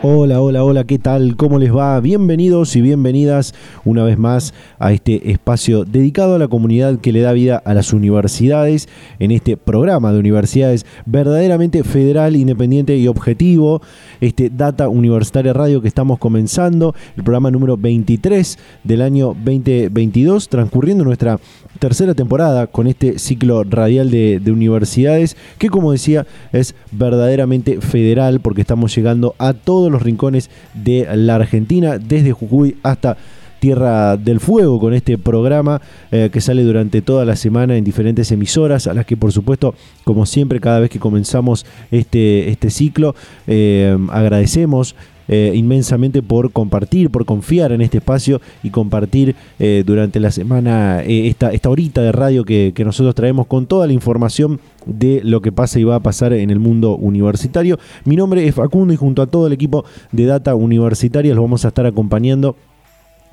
Hola, hola, hola, ¿qué tal? ¿Cómo les va? Bienvenidos y bienvenidas una vez más a este espacio dedicado a la comunidad que le da vida a las universidades en este programa de universidades verdaderamente federal, independiente y objetivo, este Data Universitaria Radio que estamos comenzando, el programa número 23 del año 2022, transcurriendo nuestra tercera temporada con este ciclo radial de, universidades que como decía es verdaderamente federal porque estamos llegando a los rincones de la Argentina, desde Jujuy hasta Tierra del Fuego con este programa eh, que sale durante toda la semana en diferentes emisoras, a las que por supuesto, como siempre, cada vez que comenzamos este, este ciclo, eh, agradecemos eh, inmensamente por compartir, por confiar en este espacio y compartir eh, durante la semana eh, esta, esta horita de radio que, nosotros traemos con toda la información de lo que pasa y va a pasar en el mundo universitario. Mi nombre es Facundo y junto a todo el equipo de Data Universitaria los vamos a estar acompañando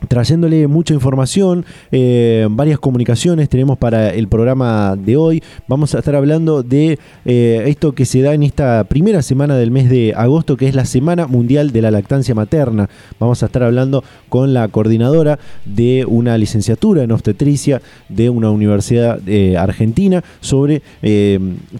trayéndole mucha información, eh, varias comunicaciones tenemos para el programa de hoy. Vamos a estar hablando de eh, esto que se da en esta primera semana del mes de agosto, que es la Semana Mundial de la Lactancia Materna. Vamos a estar hablando con la coordinadora de una licenciatura en obstetricia de una universidad eh, argentina sobre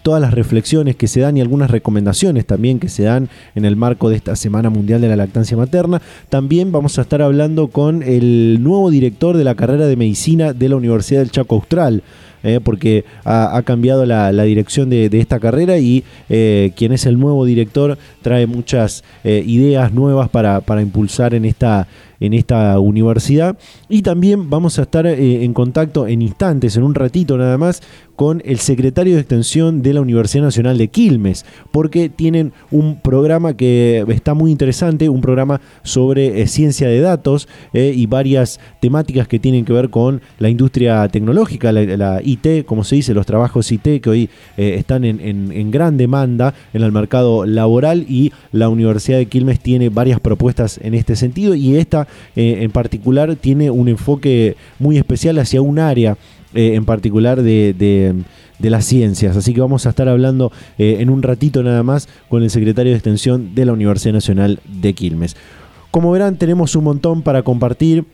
todas las reflexiones que se dan y algunas recomendaciones también que se dan en el marco de esta Semana Mundial de la Lactancia Materna. También vamos a estar hablando con el nuevo director de la carrera de medicina de la Universidad del Chaco Austral. Eh, porque ha, cambiado la, dirección de, esta carrera y eh, quien es el nuevo director trae muchas eh, ideas nuevas para, impulsar en esta, en esta universidad. Y también vamos a estar en contacto en instantes, en un ratito nada más, con el secretario de Extensión de la Universidad Nacional de Quilmes, porque tienen un programa que está muy interesante, un programa sobre eh, ciencia de datos eh, y varias temáticas que tienen que ver con la industria tecnológica, la, IT, como se dice, los trabajos IT que hoy eh, están en, gran demanda en el mercado laboral y la Universidad de Quilmes tiene varias propuestas en este sentido y esta en particular tiene un enfoque muy especial hacia un área eh, en particular de, las ciencias. Así que vamos a estar hablando eh, en un ratito nada más con el secretario de Extensión de la Universidad Nacional de Quilmes. Como verán, tenemos un montón para compartir.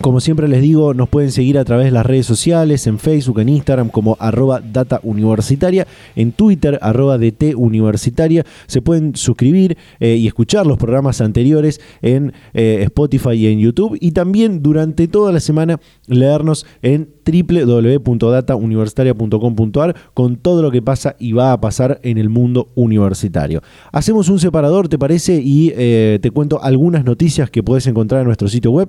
Como siempre les digo, nos pueden seguir a través de las redes sociales, en Facebook, en Instagram como arroba data universitaria, en Twitter arroba DT universitaria. Se pueden suscribir eh, y escuchar los programas anteriores en eh, Spotify y en YouTube. Y también durante toda la semana leernos en www.datauniversitaria.com.ar con todo lo que pasa y va a pasar en el mundo universitario. Hacemos un separador, ¿te parece? Y eh, te cuento algunas noticias que puedes encontrar en nuestro sitio web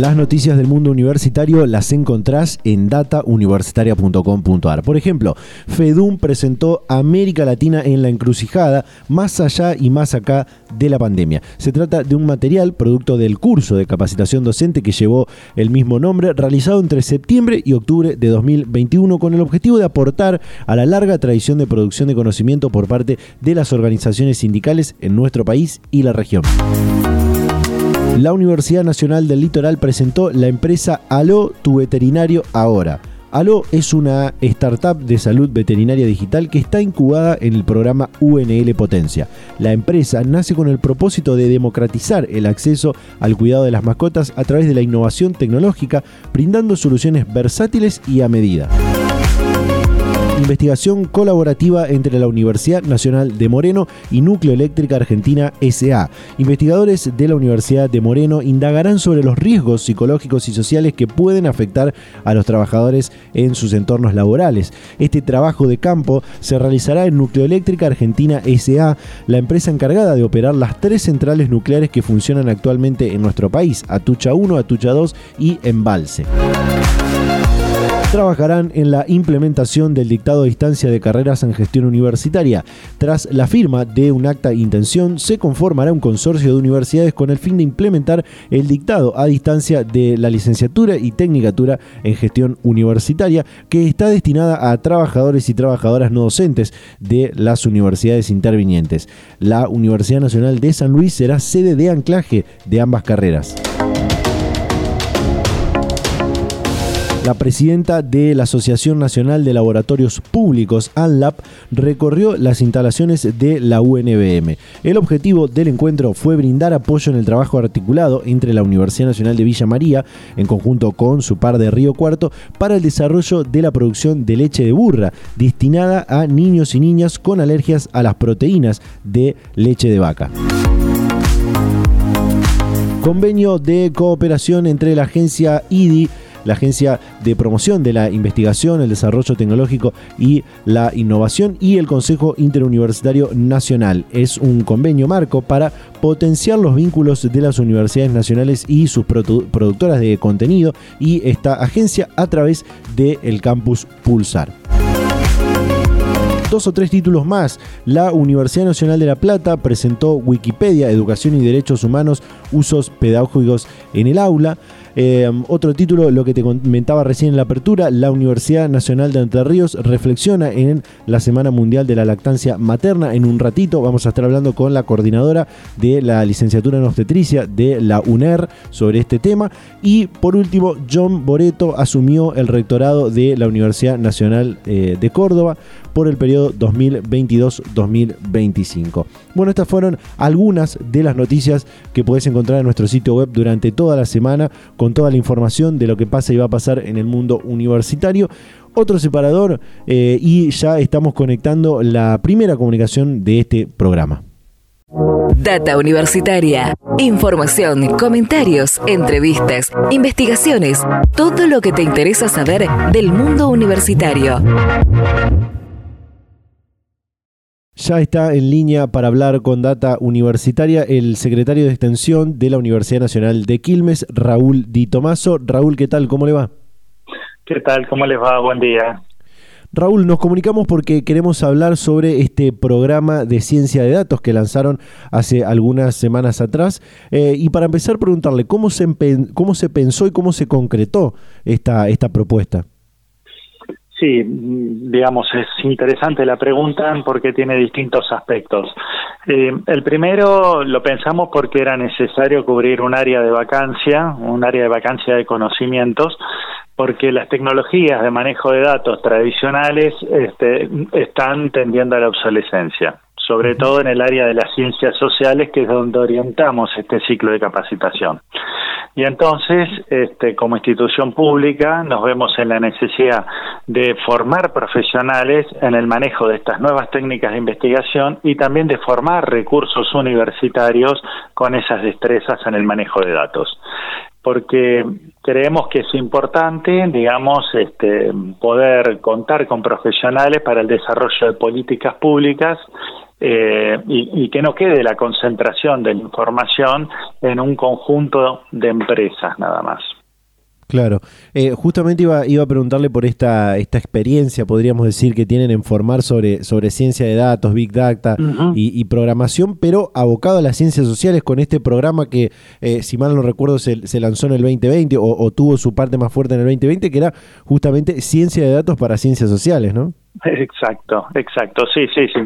Las noticias del mundo universitario las encontrás en datauniversitaria.com.ar. Por ejemplo, FEDUM presentó América Latina en la encrucijada, más allá y más acá de la pandemia. Se trata de un material producto del curso de capacitación docente que llevó el mismo nombre, realizado entre septiembre y octubre de 2021 con el objetivo de aportar a la larga tradición de producción de conocimiento por parte de las organizaciones sindicales en nuestro país y la región. La Universidad Nacional del Litoral presentó la empresa Aló, tu veterinario ahora. Aló es una startup de salud veterinaria digital que está incubada en el programa UNL Potencia. La empresa nace con el propósito de democratizar el acceso al cuidado de las mascotas a través de la innovación tecnológica, brindando soluciones versátiles y a medida. Investigación colaborativa entre la Universidad Nacional de Moreno y Núcleo Eléctrica Argentina SA. Investigadores de la Universidad de Moreno indagarán sobre los riesgos psicológicos y sociales que pueden afectar a los trabajadores en sus entornos laborales. Este trabajo de campo se realizará en Núcleo Eléctrica Argentina SA, la empresa encargada de operar las tres centrales nucleares que funcionan actualmente en nuestro país, Atucha 1, Atucha 2 y Embalse trabajarán en la implementación del dictado a distancia de carreras en gestión universitaria. Tras la firma de un acta de intención, se conformará un consorcio de universidades con el fin de implementar el dictado a distancia de la licenciatura y tecnicatura en gestión universitaria, que está destinada a trabajadores y trabajadoras no docentes de las universidades intervinientes. La Universidad Nacional de San Luis será sede de anclaje de ambas carreras. La presidenta de la Asociación Nacional de Laboratorios Públicos, ANLAP, recorrió las instalaciones de la UNBM. El objetivo del encuentro fue brindar apoyo en el trabajo articulado entre la Universidad Nacional de Villa María, en conjunto con su par de Río Cuarto, para el desarrollo de la producción de leche de burra, destinada a niños y niñas con alergias a las proteínas de leche de vaca convenio de cooperación entre la agencia IDI la Agencia de Promoción de la Investigación, el Desarrollo Tecnológico y la Innovación y el Consejo Interuniversitario Nacional. Es un convenio marco para potenciar los vínculos de las universidades nacionales y sus productoras de contenido y esta agencia a través del campus Pulsar dos o tres títulos más. La Universidad Nacional de La Plata presentó Wikipedia, Educación y Derechos Humanos, Usos Pedagógicos en el Aula. Eh, otro título, lo que te comentaba recién en la apertura, la Universidad Nacional de Entre Ríos reflexiona en la Semana Mundial de la Lactancia Materna. En un ratito vamos a estar hablando con la coordinadora de la licenciatura en obstetricia de la UNER sobre este tema. Y por último, John Boreto asumió el rectorado de la Universidad Nacional eh, de Córdoba por el periodo 2022-2025. Bueno, estas fueron algunas de las noticias que podés encontrar en nuestro sitio web durante toda la semana con toda la información de lo que pasa y va a pasar en el mundo universitario. Otro separador eh, y ya estamos conectando la primera comunicación de este programa. Data Universitaria. Información, comentarios, entrevistas, investigaciones, todo lo que te interesa saber del mundo universitario. Ya está en línea para hablar con Data Universitaria el secretario de Extensión de la Universidad Nacional de Quilmes, Raúl Di Tomaso. Raúl, ¿qué tal? ¿Cómo le va? ¿Qué tal? ¿Cómo les va? Buen día. Raúl, nos comunicamos porque queremos hablar sobre este programa de ciencia de datos que lanzaron hace algunas semanas atrás. Eh, y para empezar, preguntarle cómo se, cómo se pensó y cómo se concretó esta, esta propuesta. Sí, digamos, es interesante la pregunta porque tiene distintos aspectos. Eh, el primero lo pensamos porque era necesario cubrir un área de vacancia, un área de vacancia de conocimientos, porque las tecnologías de manejo de datos tradicionales este, están tendiendo a la obsolescencia sobre todo en el área de las ciencias sociales, que es donde orientamos este ciclo de capacitación. Y entonces, este, como institución pública, nos vemos en la necesidad de formar profesionales en el manejo de estas nuevas técnicas de investigación y también de formar recursos universitarios con esas destrezas en el manejo de datos porque creemos que es importante, digamos, este, poder contar con profesionales para el desarrollo de políticas públicas eh, y, que no quede la concentración de la información en un conjunto de empresas nada más. Claro, eh, justamente iba, iba a preguntarle por esta, esta experiencia, podríamos decir, que tienen en formar sobre, sobre ciencia de datos, Big Data y, programación, pero abocado a las ciencias sociales con este programa que, eh, si mal no recuerdo, se, se, lanzó en el 2020 o, o tuvo su parte más fuerte en el 2020, que era justamente ciencia de datos para ciencias sociales, ¿no? Exacto, exacto, sí, sí, sí.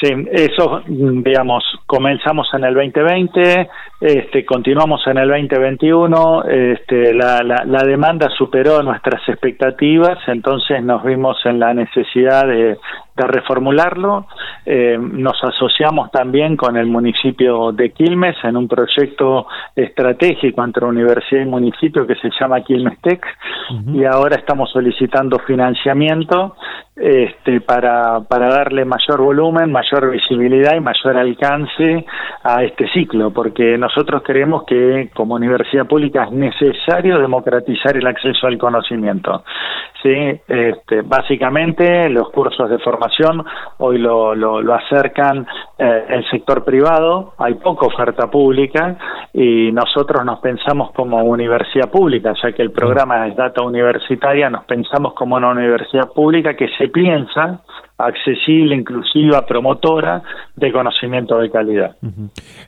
sí eso, digamos, comenzamos en el 2020, este, continuamos en el 2021, este, la, la, la demanda superó nuestras expectativas, entonces nos vimos en la necesidad de, de reformularlo. Eh, nos asociamos también con el municipio de Quilmes en un proyecto estratégico entre universidad y municipio que se llama Quilmes Tech y ahora estamos solicitando financiamiento este, para, para darle mayor volumen, mayor visibilidad y mayor alcance a este ciclo, porque nosotros creemos que como universidad pública es necesario democratizar el acceso al conocimiento. Sí, este, básicamente los cursos de formación hoy lo, lo, acercan eh, el sector privado, hay poca oferta pública y nosotros nos pensamos como universidad pública, ya que el programa es data universitaria, nos pensamos como una universidad pública que se piensa accesible, inclusiva, promotora de conocimiento de calidad.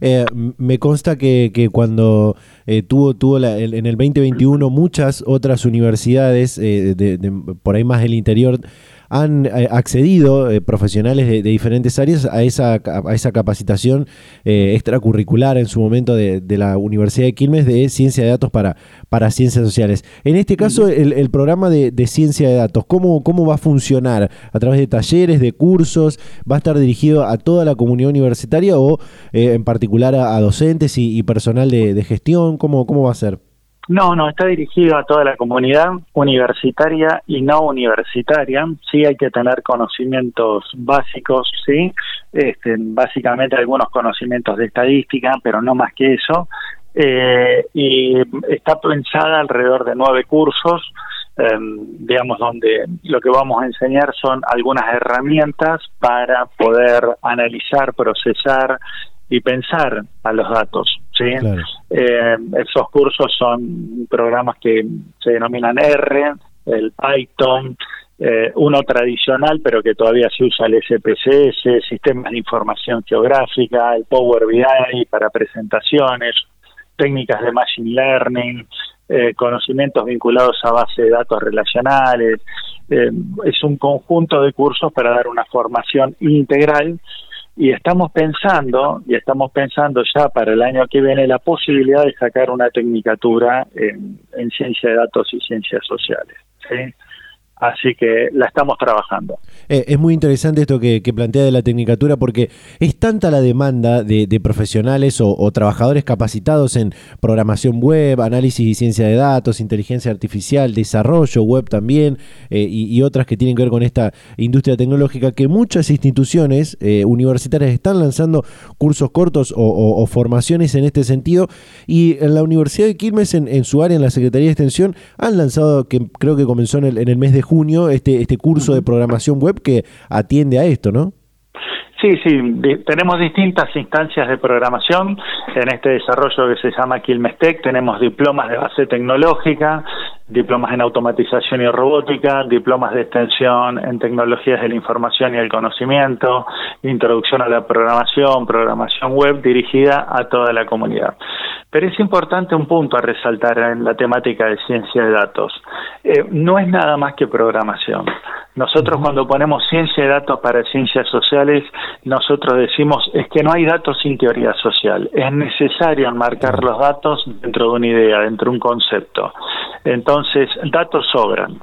Eh, me consta que, que cuando eh, tuvo, tuvo la, en el 2021 muchas otras universidades, eh, de, por ahí más del interior, han eh, accedido eh, profesionales de, diferentes áreas a esa, a esa capacitación eh, extracurricular en su momento de, la Universidad de Quilmes de ciencia de datos para, para ciencias sociales. En este caso, el, programa de, ciencia de datos, ¿cómo, ¿cómo va a funcionar? ¿A través de talleres, de cursos? ¿Va a estar dirigido a toda la comunidad universitaria o en particular a, docentes y, personal de, gestión? ¿Cómo, ¿Cómo va a ser? No, no, está dirigido a toda la comunidad universitaria y no universitaria. Sí hay que tener conocimientos básicos, sí, este, básicamente algunos conocimientos de estadística, pero no más que eso. Eh, y está pensada alrededor de nueve cursos, em, digamos, donde lo que vamos a enseñar son algunas herramientas para poder analizar, procesar y pensar a los datos. ¿Sí? Eh, esos cursos son programas que se denominan R, el Python, eh, uno tradicional, pero que todavía se usa el SPSS, sistemas de información geográfica, el Power BI para presentaciones, técnicas de Machine Learning, eh, conocimientos vinculados a base de datos relacionales. es un conjunto de cursos para dar una formación integral y estamos pensando, y estamos pensando ya para el año que viene, la posibilidad de sacar una tecnicatura en, en ciencia de datos y ciencias sociales. ¿sí? Así que la estamos trabajando. Eh, es muy interesante esto que, plantea de la tecnicatura porque es tanta la demanda de, profesionales o, trabajadores capacitados en programación web, análisis y ciencia de datos, inteligencia artificial, desarrollo web también eh, y, otras que tienen que ver con esta industria tecnológica que muchas instituciones eh, universitarias están lanzando cursos cortos o, formaciones en este sentido y en la Universidad de Quilmes en, su área, en la Secretaría de Extensión, han lanzado, que creo que comenzó en el, en el mes de junio este, este curso de programación web que atiende a esto, ¿no? Sí, sí, tenemos distintas instancias de programación en este desarrollo que se llama Quilmestec. Tenemos diplomas de base tecnológica, diplomas en automatización y robótica, diplomas de extensión en tecnologías de la información y el conocimiento, introducción a la programación, programación web dirigida a toda la comunidad. Pero es importante un punto a resaltar en la temática de ciencia de datos. Eh, no es nada más que programación. Nosotros cuando ponemos ciencia de datos para ciencias sociales, nosotros decimos es que no hay datos sin teoría social. Es necesario enmarcar los datos dentro de una idea, dentro de un concepto. Entonces, datos sobran.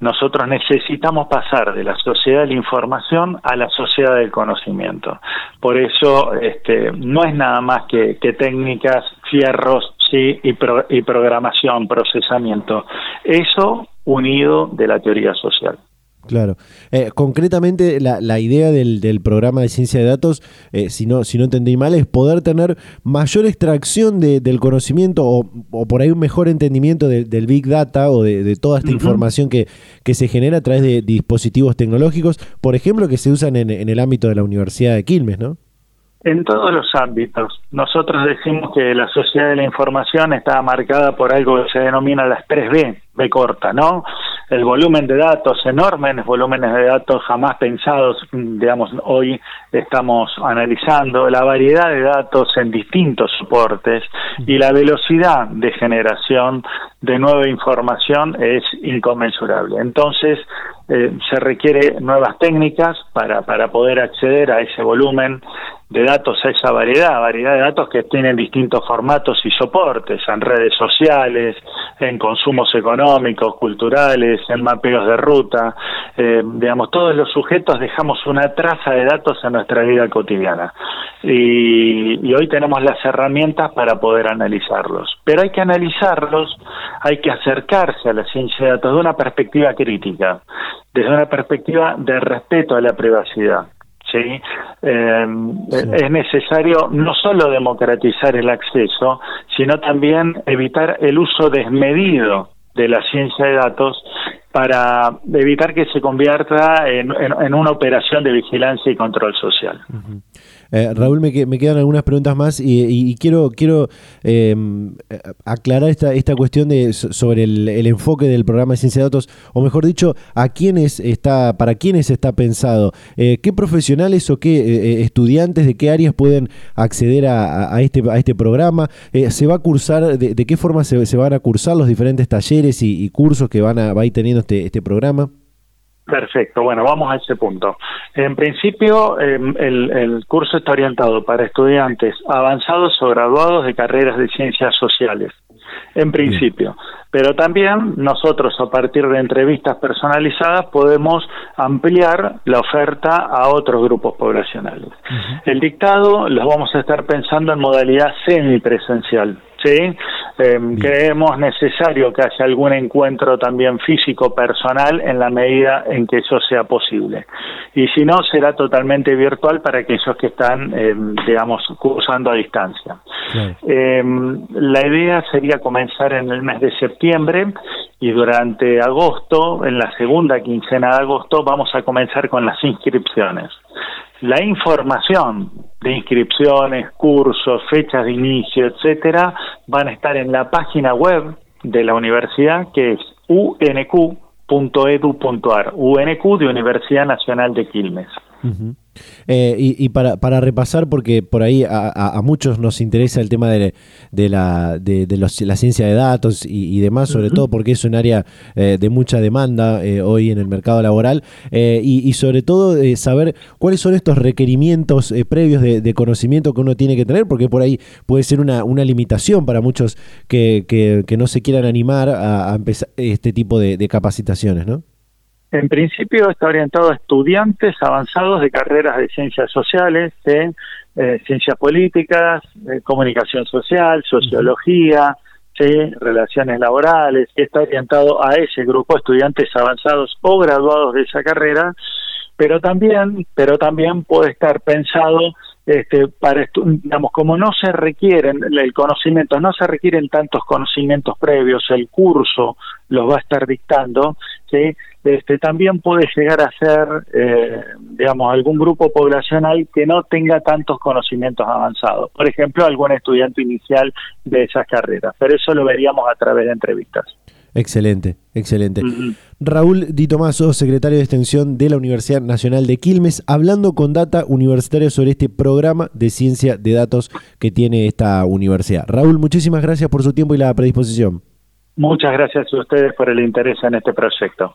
Nosotros necesitamos pasar de la sociedad de la información a la sociedad del conocimiento. Por eso, este, no es nada más que, técnicas, fierros, sí, y, y programación, procesamiento. Eso unido de la teoría social. Claro. Eh, concretamente, la, la idea del, del, programa de ciencia de datos, eh, si, no, si no entendí mal, es poder tener mayor extracción de, del conocimiento o, o, por ahí un mejor entendimiento del Big Data o de, toda esta información que, que, se genera a través de dispositivos tecnológicos, por ejemplo, que se usan en, en el ámbito de la Universidad de Quilmes, ¿no? En todos los ámbitos. Nosotros decimos que la sociedad de la información está marcada por algo que se denomina las 3B, B corta, ¿no? El volumen de datos enormes, volúmenes de datos jamás pensados, digamos, hoy estamos analizando, la variedad de datos en distintos soportes y la velocidad de generación de nueva información es inconmensurable. Entonces, eh, se requiere nuevas técnicas para, para poder acceder a ese volumen de datos, a esa variedad, variedad de datos que tienen distintos formatos y soportes, en redes sociales, en consumos económicos, culturales, en mapeos de ruta, eh, digamos, todos los sujetos dejamos una traza de datos en nuestra vida cotidiana. Y, y hoy tenemos las herramientas para poder analizarlos, pero hay que analizarlos, hay que acercarse a la ciencia de datos de una perspectiva crítica, desde una perspectiva de respeto a la privacidad. ¿Sí? Eh, es necesario no solo democratizar el acceso, sino también evitar el uso desmedido de la ciencia de datos para evitar que se convierta en, una operación de vigilancia y control social. Eh, Raúl, me, me, quedan algunas preguntas más y, quiero, quiero em, aclarar esta, esta cuestión de, sobre el, enfoque del programa de ciencia de datos, o mejor dicho, a quiénes está, para quiénes está pensado. Eh, ¿Qué profesionales o qué eh, estudiantes de qué áreas pueden acceder a, este, a este programa? ¿Se va a cursar, de, qué forma se, van a cursar los diferentes talleres y, cursos que van a, va a ir teniendo este, este programa? Perfecto, bueno, vamos a ese punto. En principio, em, el, curso está orientado para estudiantes avanzados o graduados de carreras de ciencias sociales, en principio. Pero también nosotros, a partir de entrevistas personalizadas, podemos ampliar la oferta a otros grupos poblacionales. El dictado los vamos a estar pensando en modalidad semipresencial. ¿Sí? Em, creemos necesario que haya algún encuentro también físico personal en la medida en que eso sea posible. Y si no, será totalmente virtual para aquellos que están, em, digamos, cursando a distancia. Em, la idea sería comenzar en el mes de septiembre y durante agosto, en la segunda quincena de agosto, vamos a comenzar con las inscripciones. La información de inscripciones, cursos, fechas de inicio, etcétera, van a estar en la página web de la universidad que es unq.edu.ar, UNQ de Universidad Nacional de Quilmes. Eh, y, para, para, repasar, porque por ahí a, muchos nos interesa el tema de, de la, de, la ciencia de datos y, demás, sobre todo porque es un área eh, de mucha demanda eh, hoy en el mercado laboral, y, sobre todo saber cuáles son estos requerimientos previos de, conocimiento que uno tiene que tener, porque por ahí puede ser una, una limitación para muchos que, que, no se quieran animar a, a empezar este tipo de, capacitaciones, ¿no? En principio está orientado a estudiantes avanzados de carreras de ciencias sociales, de eh, ciencias políticas, comunicación social, sociología, relaciones laborales, está orientado a ese grupo de estudiantes avanzados o graduados de esa carrera, pero también, pero también puede estar pensado este, para digamos como no se requieren el conocimiento no se requieren tantos conocimientos previos el curso los va a estar dictando sí este también puede llegar a ser eh, digamos algún grupo poblacional que no tenga tantos conocimientos avanzados. Por ejemplo algún estudiante inicial de esas carreras pero eso lo veríamos a través de entrevistas Excelente, excelente. Raúl Di Tomaso, secretario de Extensión de la Universidad Nacional de Quilmes, hablando con Data Universitaria sobre este programa de ciencia de datos que tiene esta universidad. Raúl, muchísimas gracias por su tiempo y la predisposición. Muchas gracias a ustedes por el interés en este proyecto.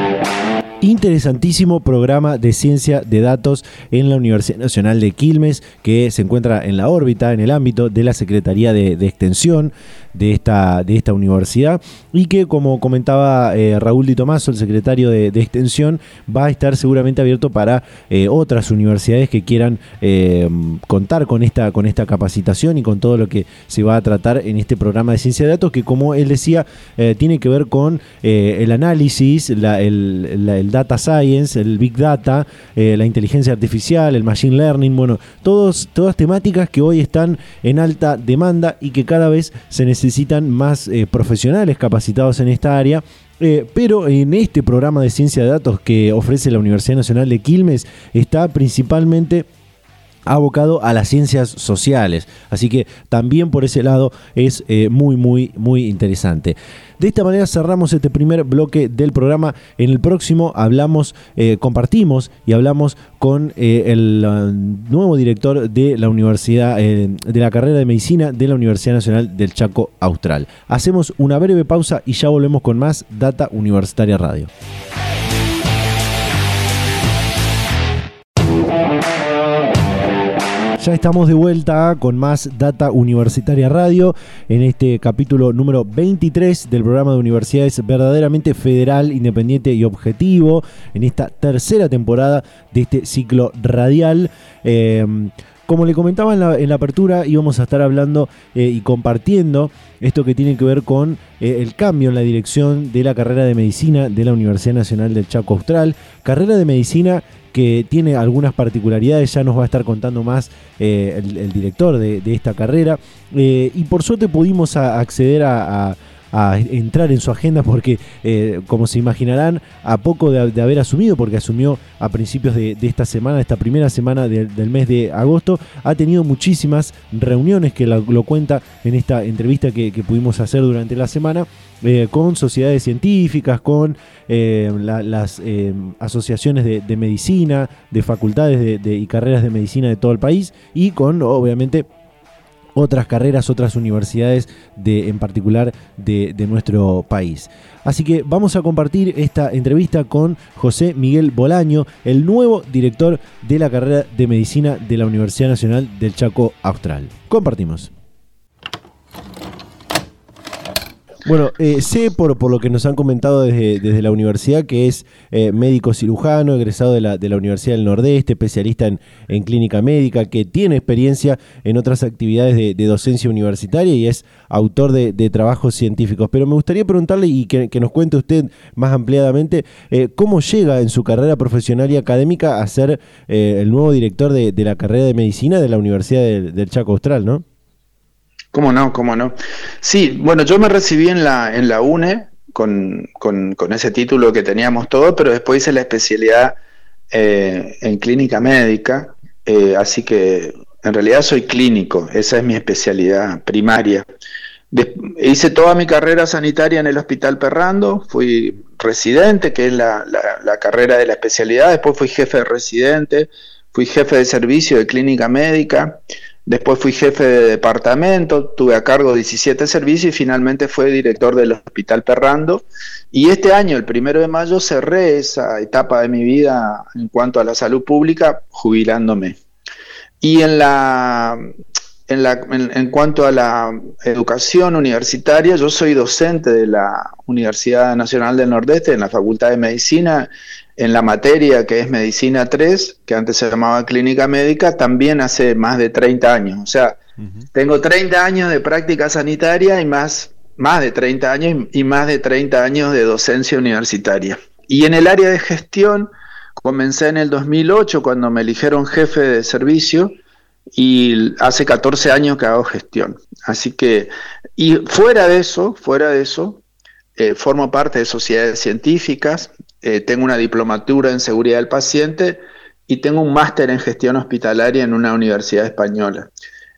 interesantísimo programa de ciencia de datos en la Universidad Nacional de Quilmes, que se encuentra en la órbita, en el ámbito de la Secretaría de, Extensión de esta, de esta universidad, y que, como comentaba eh, Raúl Di Tomaso, el secretario de, Extensión, va a estar seguramente abierto para eh, otras universidades que quieran eh, contar con esta, con esta capacitación y con todo lo que se va a tratar en este programa de ciencia de datos, que, como él decía, tiene que ver con el análisis, el data science, el big data, eh, la inteligencia artificial, el machine learning, bueno, todos, todas temáticas que hoy están en alta demanda y que cada vez se necesitan más eh, profesionales capacitados en esta área. Eh, pero en este programa de ciencia de datos que ofrece la Universidad Nacional de Quilmes está principalmente abocado a las ciencias sociales. Así que también por ese lado es muy, muy, muy interesante. De esta manera cerramos este primer bloque del programa. En el próximo hablamos, eh, compartimos y hablamos con eh, el nuevo director de la Universidad, de la carrera de Medicina de la Universidad Nacional del Chaco Austral. Hacemos una breve pausa y ya volvemos con más Data Universitaria Radio. Ya estamos de vuelta con más Data Universitaria Radio en este capítulo número 23 del programa de universidades verdaderamente federal, independiente y objetivo en esta tercera temporada de este ciclo radial. Eh, como le comentaba en la, apertura, íbamos a estar hablando eh, y compartiendo esto que tiene que ver con eh, el cambio en la dirección de la carrera de medicina de la Universidad Nacional del Chaco Austral. Carrera de medicina que tiene algunas particularidades, ya nos va a estar contando más eh, el, director de, esta carrera. Eh, y por suerte pudimos acceder a, entrar en su agenda porque, eh, como se imaginarán, a poco de, haber asumido, porque asumió a principios de, esta semana, esta primera semana del mes de agosto, ha tenido muchísimas reuniones que lo, cuenta en esta entrevista que pudimos hacer durante la semana eh, con sociedades científicas, con eh, las asociaciones de, medicina, de facultades y carreras de medicina de todo el país y con, obviamente, otras carreras, otras universidades de, en particular de, de, nuestro país. Así que vamos a compartir esta entrevista con José Miguel Bolaño, el nuevo director de la carrera de medicina de la Universidad Nacional del Chaco Austral. Compartimos. Bueno, eh, sé por, por lo que nos han comentado desde, la universidad que es eh, médico cirujano, egresado de la, Universidad del Nordeste, especialista en, clínica médica, que tiene experiencia en otras actividades de, docencia universitaria y es autor de, trabajos científicos. Pero me gustaría preguntarle y que, nos cuente usted más ampliadamente eh, cómo llega en su carrera profesional y académica a ser el nuevo director de, la carrera de medicina de la Universidad del Chaco Austral, ¿no? ¿Cómo no? ¿Cómo no? Sí, bueno, yo me recibí en la, en la UNE con, con, ese título que teníamos todos, pero después hice la especialidad eh, en clínica médica, eh, así que en realidad soy clínico, esa es mi especialidad primaria. hice toda mi carrera sanitaria en el Hospital Perrando, fui residente, que es la, la carrera de la especialidad, después fui jefe de residente, fui jefe de servicio de clínica médica, Después fui jefe de departamento, tuve a cargo 17 servicios y finalmente fui director del Hospital Perrando. Y este año, el primero de mayo, cerré esa etapa de mi vida en cuanto a la salud pública, jubilándome. Y en, la, en, la, en, cuanto a la educación universitaria, yo soy docente de la Universidad Nacional del Nordeste, en la Facultad de Medicina, en la materia que es Medicina 3, que antes se llamaba Clínica Médica, también hace más de 30 años. O sea, tengo 30 años de práctica sanitaria y más, más de 30 años y más de 30 años de docencia universitaria. Y en el área de gestión, comencé en el 2008 cuando me eligieron jefe de servicio y hace 14 años que hago gestión. Así que, y fuera de eso, fuera de eso, eh, formo parte de sociedades científicas, eh, tengo una diplomatura en seguridad del paciente y tengo un máster en gestión hospitalaria en una universidad española.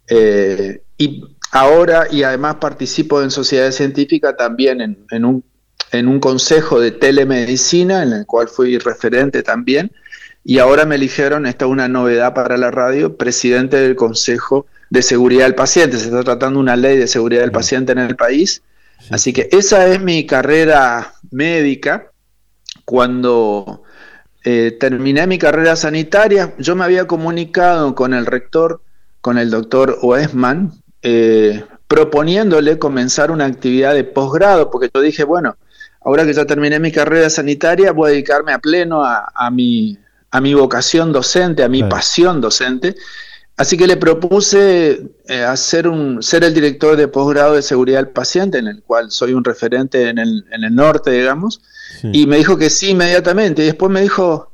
Eh, y ahora, y además participo en sociedad científica también en, un, en un consejo de telemedicina, en el cual fui referente también, y ahora me eligieron, esta es una novedad para la radio, presidente del Consejo de Seguridad del Paciente. Se está tratando una ley de seguridad del paciente en el país. Así que esa es mi carrera médica cuando eh, terminé mi carrera sanitaria, yo me había comunicado con el rector, con el doctor Oesman, eh, proponiéndole comenzar una actividad de posgrado, porque yo dije, bueno, ahora que ya terminé mi carrera sanitaria, voy a dedicarme a pleno a, mi, a mi vocación docente, a mi pasión docente. Así que le propuse eh, hacer un, ser el director de posgrado de seguridad del paciente, en el cual soy un referente en el, en el norte, digamos, y me dijo que sí inmediatamente. Y después me dijo,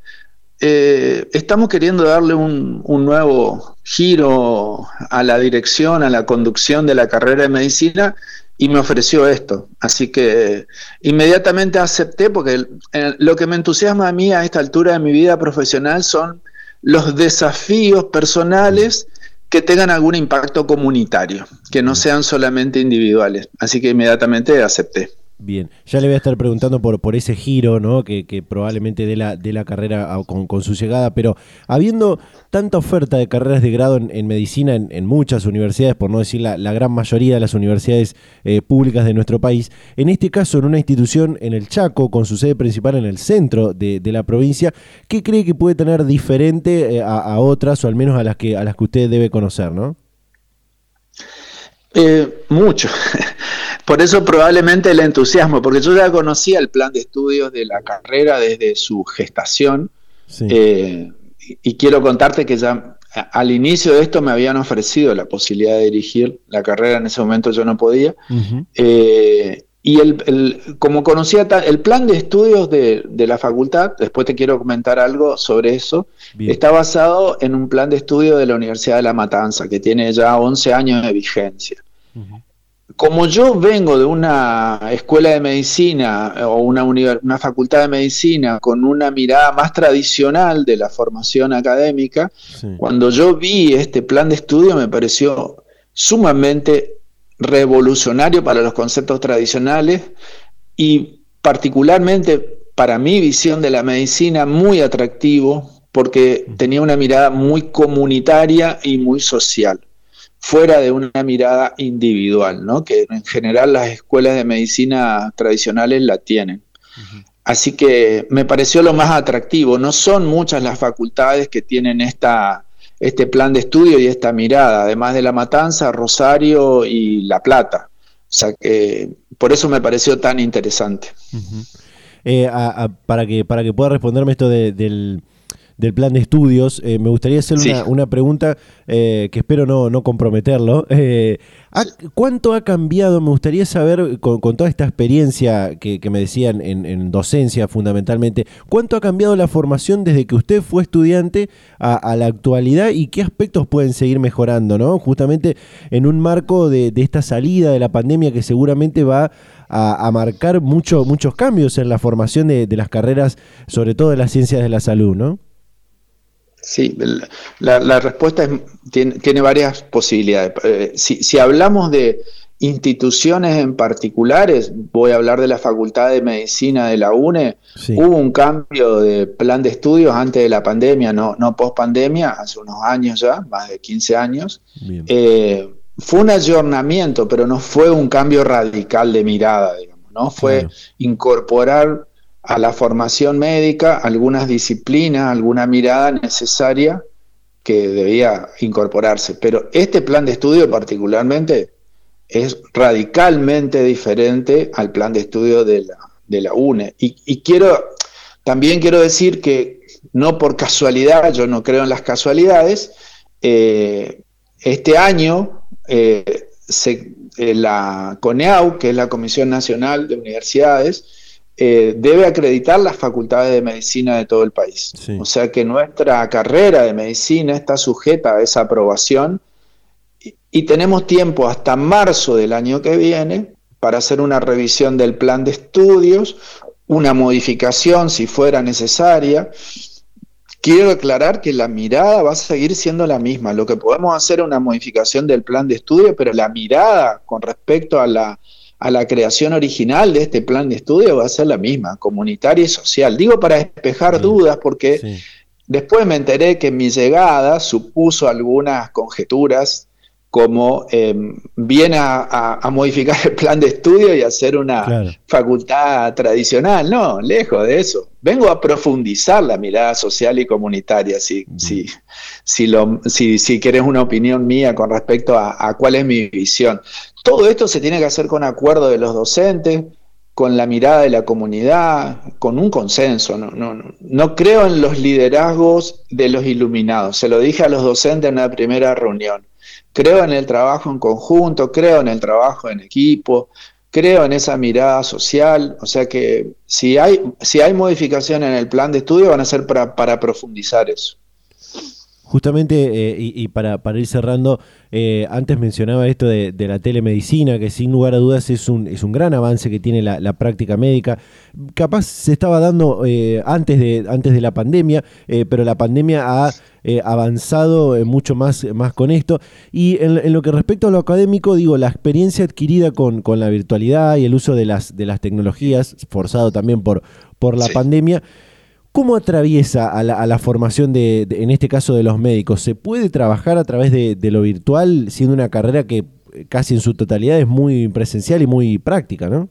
eh, estamos queriendo darle un, un, giro a la dirección, a la conducción de la carrera de medicina y me ofreció esto. Así que inmediatamente acepté porque lo que me entusiasma a mí a esta altura de mi vida profesional son los desafíos personales que tengan algún impacto comunitario, que no sean solamente individuales. Así que inmediatamente acepté. Bien, ya le voy a estar preguntando por, por ese giro, ¿no? Que, probablemente de la, de la carrera con, su llegada, pero habiendo tanta oferta de carreras de grado en, medicina en, muchas universidades, por no decir la, gran mayoría de las universidades eh, públicas de nuestro país, en este caso en una institución en el Chaco, con su sede principal en el centro de, la provincia, ¿qué cree que puede tener diferente eh, a, a, otras, o al menos a las que, a las que usted debe conocer, ¿no? Eh, mucho. Por eso probablemente el entusiasmo, porque yo ya conocía el plan de estudios de la carrera desde su gestación. Eh, y quiero contarte que ya al inicio de esto me habían ofrecido la posibilidad de dirigir la carrera, en ese momento yo no podía. Eh, y el, como conocía el plan de estudios de, la facultad, después te quiero comentar algo sobre eso, está basado en un plan de estudio de la Universidad de La Matanza, que tiene ya 11 años de vigencia. Como yo vengo de una escuela de medicina o una, una facultad de medicina con una mirada más tradicional de la formación académica, cuando yo vi este plan de estudio me pareció sumamente revolucionario para los conceptos tradicionales y particularmente para mi visión de la medicina muy atractivo porque tenía una mirada muy comunitaria y muy social, fuera de una mirada individual, ¿no? que en general las escuelas de medicina tradicionales la tienen. Así que me pareció lo más atractivo. No son muchas las facultades que tienen esta, este plan de estudio y esta mirada, además de La Matanza, Rosario y La Plata. O sea que por eso me pareció tan interesante. Eh, para, que, para que pueda responderme esto del, del plan de estudios, eh, me gustaría hacer una, pregunta eh, que espero no, no comprometerlo. Eh, ¿Cuánto ha cambiado? Me gustaría saber, con, toda esta experiencia que, me decían en, docencia fundamentalmente, ¿cuánto ha cambiado la formación desde que usted fue estudiante a, la actualidad y qué aspectos pueden seguir mejorando? ¿no? Justamente en un marco de, esta salida de la pandemia que seguramente va a, marcar muchos cambios en la formación de, de las carreras, sobre todo de las ciencias de la salud, ¿no? Sí, la, respuesta tiene, varias posibilidades. Eh, si, hablamos de instituciones en particulares, voy a hablar de la Facultad de Medicina de la UNE, hubo un cambio de plan de estudios antes de la pandemia, no, no post pandemia, hace unos años ya, más de 15 años. Eh, fue un ayornamiento, pero no fue un cambio radical de mirada, digamos, ¿no? Fue incorporar a la formación médica algunas disciplinas, alguna mirada necesaria que debía incorporarse. Pero este plan de estudio particularmente es radicalmente diferente al plan de estudio de la, UNE. Y, quiero, también quiero decir que no por casualidad, yo no creo en las casualidades, eh, este año eh, eh, la CONEAU, que es la Comisión Nacional de Universidades, eh, debe acreditar las facultades de medicina de todo el país. O sea que nuestra carrera de medicina está sujeta a esa aprobación y, tenemos tiempo hasta marzo del año que viene para hacer una revisión del plan de estudios, una modificación si fuera necesaria. Quiero aclarar que la mirada va a seguir siendo la misma. Lo que podemos hacer es una modificación del plan de estudio, pero la mirada con respecto a la a la creación original de este plan de estudio va a ser la misma, comunitaria y social. Digo para despejar dudas porque después me enteré que mi llegada supuso algunas conjeturas como em, viene a, modificar el plan de estudio y hacer una facultad tradicional. No, lejos de eso. Vengo a profundizar la mirada social y comunitaria, si, si, si, lo, si, si querés una opinión mía con respecto a, cuál es mi visión. Todo esto se tiene que hacer con acuerdo de los docentes, con la mirada de la comunidad, con un consenso. No, no, no creo en los liderazgos de los iluminados. Se lo dije a los docentes en la primera reunión creo en el trabajo en conjunto, creo en el trabajo en equipo, creo en esa mirada social, o sea que si hay, si hay modificación en el plan de estudio van a ser para, profundizar eso. Justamente, eh, y, para, para, ir cerrando, eh, antes mencionaba esto de, la telemedicina, que sin lugar a dudas es un, es un gran avance que tiene la, práctica médica. Capaz se estaba dando eh, antes, de, antes de la pandemia, pero la pandemia ha avanzado mucho más, más con esto. Y en, lo que respecta a lo académico, digo, la experiencia adquirida con, con la virtualidad y el uso de las, de las tecnologías, forzado también por, por la pandemia, ¿Cómo atraviesa a la, formación de, en este caso, de los médicos? ¿Se puede trabajar a través de, lo virtual siendo una carrera que eh, casi en su totalidad es muy presencial y muy práctica, no?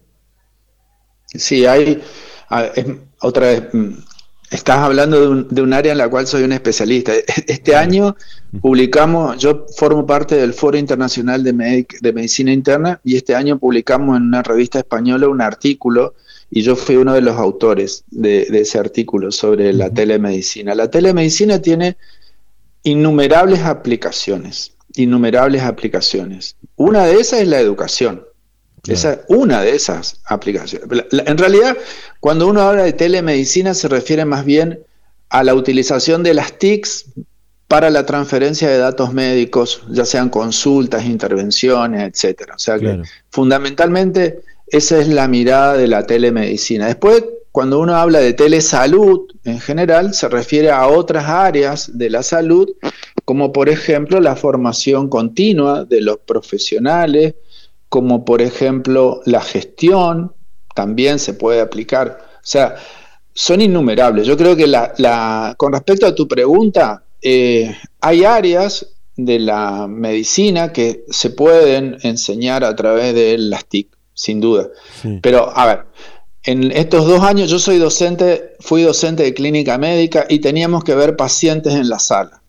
Sí, hay, otra vez, mm, estás hablando de un, área en la cual soy un especialista. E, este año publicamos, yo formo parte del Foro Internacional de, de Medicina Interna y este año publicamos en una revista española un artículo y yo fui uno de los autores de, ese artículo sobre la telemedicina. La telemedicina tiene innumerables aplicaciones, innumerables aplicaciones. Una de esas es la educación. Esa es una de esas aplicaciones. en realidad, cuando uno habla de telemedicina se refiere más bien a la utilización de las TICs para la transferencia de datos médicos, ya sean consultas, intervenciones, etcétera. O sea que fundamentalmente esa es la mirada de la telemedicina. Después, cuando uno habla de telesalud en general, se refiere a otras áreas de la salud, como por ejemplo la formación continua de los profesionales, como por ejemplo la gestión, también se puede aplicar. O sea, son innumerables. Yo creo que con respecto a tu pregunta, eh, hay áreas de la medicina que se pueden enseñar a través de las TIC sin duda. Pero, a ver, en estos dos años yo soy docente, fui docente de clínica médica y teníamos que ver pacientes en la sala.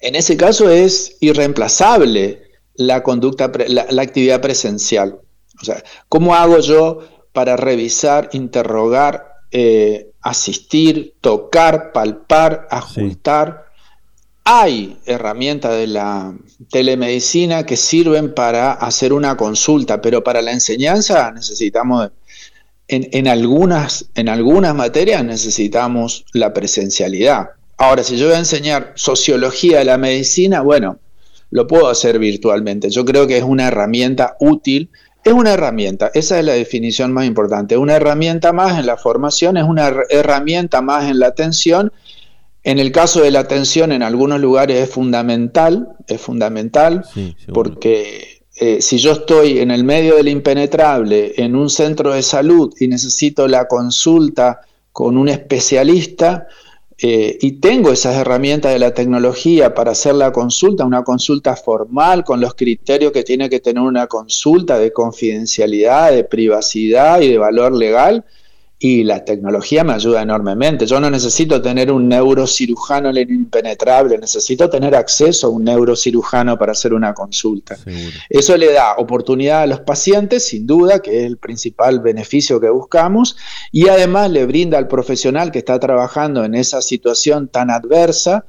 En ese caso es irreemplazable la conducta, la, actividad presencial. O sea, ¿cómo hago yo para revisar, interrogar, eh, asistir, tocar, palpar, ajustar? Hay herramientas de la telemedicina que sirven para hacer una consulta, pero para la enseñanza necesitamos, en, algunas, en algunas materias necesitamos la presencialidad. Ahora, si yo voy a enseñar sociología de la medicina, bueno, lo puedo hacer virtualmente. Yo creo que es una herramienta útil. Es una herramienta, esa es la definición más importante. Una herramienta más en la formación, es una herramienta más en la atención en el caso de la atención, en algunos lugares es fundamental, es fundamental, porque eh, si yo estoy en el medio del impenetrable, en un centro de salud y necesito la consulta con un especialista, eh, y tengo esas herramientas de la tecnología para hacer la consulta, una consulta formal con los criterios que tiene que tener una consulta de confidencialidad, de privacidad y de valor legal, y la tecnología me ayuda enormemente. Yo no necesito tener un neurocirujano en impenetrable, necesito tener acceso a un neurocirujano para hacer una consulta. Eso le da oportunidad a los pacientes, sin duda, que es el principal beneficio que buscamos, y además le brinda al profesional que está trabajando en esa situación tan adversa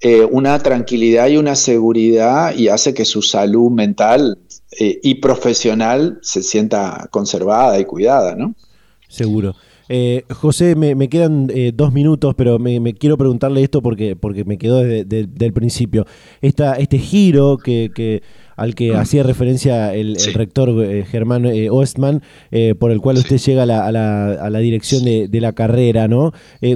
eh, una tranquilidad y una seguridad y hace que su salud mental eh, y profesional se sienta conservada y cuidada, ¿no? Seguro. Eh, José, me, quedan eh, dos minutos, pero me, quiero preguntarle esto porque, porque me quedó desde, el principio. Esta, este giro que, que al que hacía referencia el, rector eh, Germán eh, Ostman, eh, por el cual usted llega a la, dirección de, la carrera, ¿no?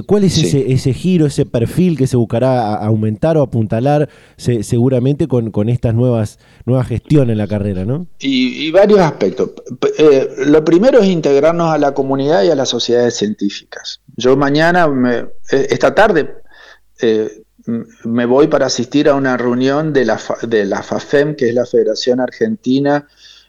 ¿Cuál es ese, giro, ese perfil que se buscará aumentar o apuntalar seguramente con, estas nuevas, nuevas gestiones en la carrera, ¿no? Y, varios aspectos. lo primero es integrarnos a la comunidad y a las sociedades científicas. Yo mañana, esta tarde, me voy para asistir a una reunión de la, de la FAFEM, que es la Federación Argentina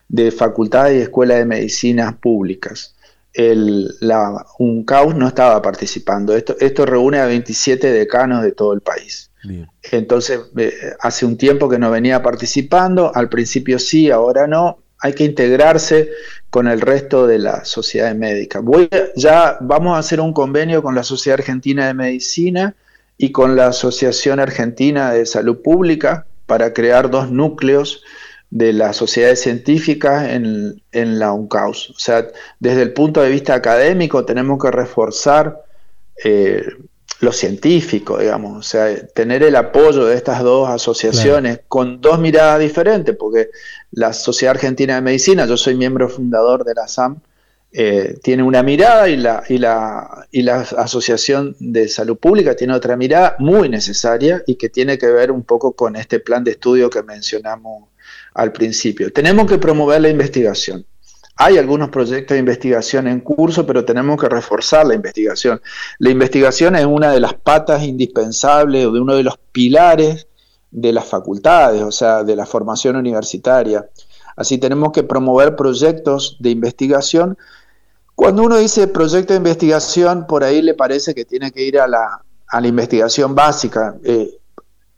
de Facultades y Escuelas de Medicinas Públicas. El, la UNCAUS no estaba participando. Esto, esto reúne a 27 decanos de todo el país. Entonces, eh, hace un tiempo que no venía participando, al principio sí, ahora no. Hay que integrarse con el resto de la sociedad médica. Voy, ya vamos a hacer un convenio con la Sociedad Argentina de Medicina y con la Asociación Argentina de Salud Pública para crear dos núcleos de las sociedades científicas en, la UNCAUS. O sea, desde el punto de vista académico tenemos que reforzar eh, lo científico, digamos, o sea, tener el apoyo de estas dos asociaciones con dos miradas diferentes, porque la Sociedad Argentina de Medicina, yo soy miembro fundador de la SAM, eh, tiene una mirada y la, y, la, y la Asociación de Salud Pública tiene otra mirada muy necesaria y que tiene que ver un poco con este plan de estudio que mencionamos al principio. Tenemos que promover la investigación. Hay algunos proyectos de investigación en curso, pero tenemos que reforzar la investigación. La investigación es una de las patas indispensables o de uno de los pilares de las facultades, o sea, de la formación universitaria. Así tenemos que promover proyectos de investigación. Cuando uno dice proyecto de investigación, por ahí le parece que tiene que ir a la, investigación básica. Eh,